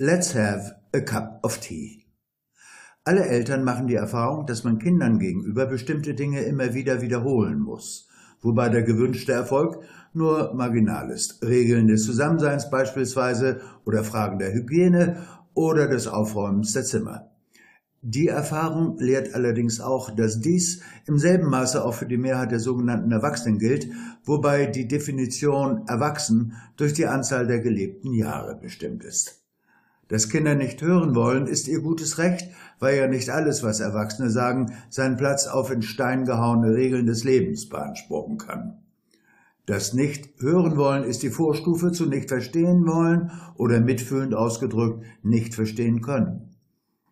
Let's have a cup of tea. Alle Eltern machen die Erfahrung, dass man Kindern gegenüber bestimmte Dinge immer wieder wiederholen muss, wobei der gewünschte Erfolg nur marginal ist. Regeln des Zusammenseins beispielsweise oder Fragen der Hygiene oder des Aufräumens der Zimmer. Die Erfahrung lehrt allerdings auch, dass dies im selben Maße auch für die Mehrheit der sogenannten Erwachsenen gilt, wobei die Definition erwachsen durch die Anzahl der gelebten Jahre bestimmt ist. Dass Kinder nicht hören wollen, ist ihr gutes Recht, weil ja nicht alles, was Erwachsene sagen, seinen Platz auf in Stein gehauene Regeln des Lebens beanspruchen kann. Das nicht hören wollen ist die Vorstufe zu nicht verstehen wollen oder mitfühlend ausgedrückt nicht verstehen können.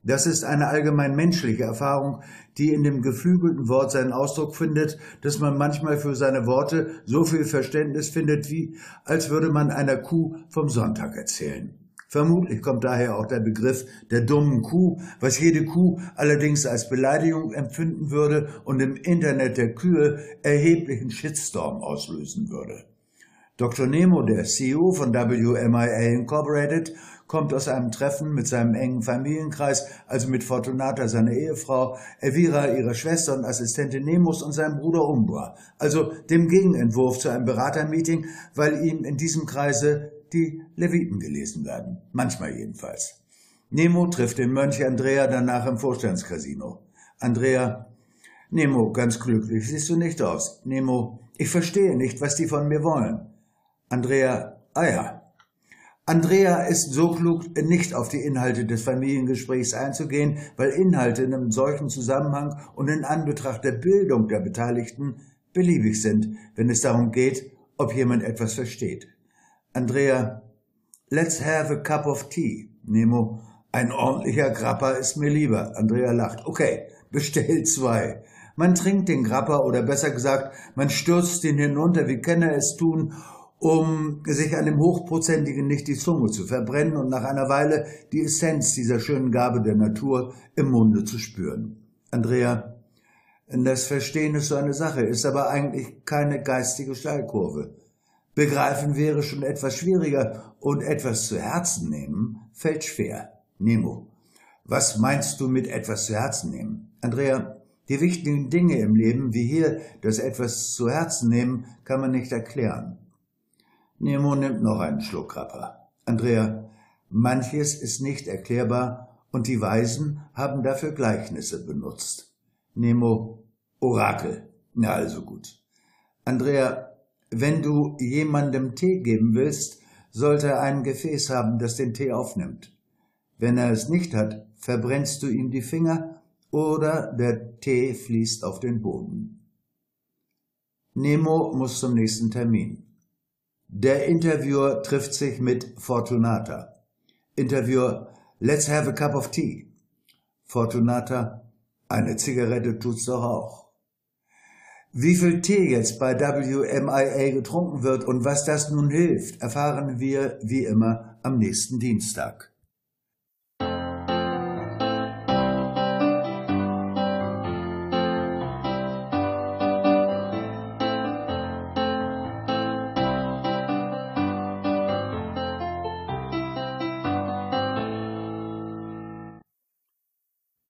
Das ist eine allgemein menschliche Erfahrung, die in dem geflügelten Wort seinen Ausdruck findet, dass man manchmal für seine Worte so viel Verständnis findet, wie als würde man einer Kuh vom Sonntag erzählen. Vermutlich kommt daher auch der Begriff der dummen Kuh, was jede Kuh allerdings als Beleidigung empfinden würde und im Internet der Kühe erheblichen Shitstorm auslösen würde. Dr. Nemo, der CEO von WMIA Incorporated, kommt aus einem Treffen mit seinem engen Familienkreis, also mit Fortunata, seiner Ehefrau, Elvira, ihrer Schwester und Assistentin Nemos und seinem Bruder Umbra, also dem Gegenentwurf zu einem Beratermeeting, weil ihm in diesem Kreise die Leviten gelesen werden. Manchmal jedenfalls. Nemo trifft den Mönch Andrea danach im Vorstandscasino. Andrea, Nemo, ganz glücklich siehst du nicht aus. Nemo, ich verstehe nicht, was die von mir wollen. Andrea, ah ja. Andrea ist so klug, nicht auf die Inhalte des Familiengesprächs einzugehen, weil Inhalte in einem solchen Zusammenhang und in Anbetracht der Bildung der Beteiligten beliebig sind, wenn es darum geht, ob jemand etwas versteht. Andrea, let's have a cup of tea. Nemo, ein ordentlicher Grappa ist mir lieber. Andrea lacht. Okay, bestell zwei. Man trinkt den Grappa oder besser gesagt, man stürzt ihn hinunter, wie Kenner es tun, um sich an dem Hochprozentigen nicht die Zunge zu verbrennen und nach einer Weile die Essenz dieser schönen Gabe der Natur im Munde zu spüren. Andrea, das Verstehen ist so eine Sache, ist aber eigentlich keine geistige Steilkurve. Begreifen wäre schon etwas schwieriger und etwas zu Herzen nehmen fällt schwer. Nemo. Was meinst du mit etwas zu Herzen nehmen? Andrea, die wichtigen Dinge im Leben, wie hier das etwas zu Herzen nehmen, kann man nicht erklären. Nemo nimmt noch einen Schluck Rapper. Andrea, manches ist nicht erklärbar und die Weisen haben dafür Gleichnisse benutzt. Nemo, Orakel. Na also gut. Andrea, wenn du jemandem Tee geben willst, sollte er ein Gefäß haben, das den Tee aufnimmt. Wenn er es nicht hat, verbrennst du ihm die Finger oder der Tee fließt auf den Boden. Nemo muss zum nächsten Termin. Der Interviewer trifft sich mit Fortunata. Interviewer, let's have a cup of tea. Fortunata, eine Zigarette tut's doch auch. Wie viel Tee jetzt bei WMIA getrunken wird und was das nun hilft, erfahren wir wie immer am nächsten Dienstag.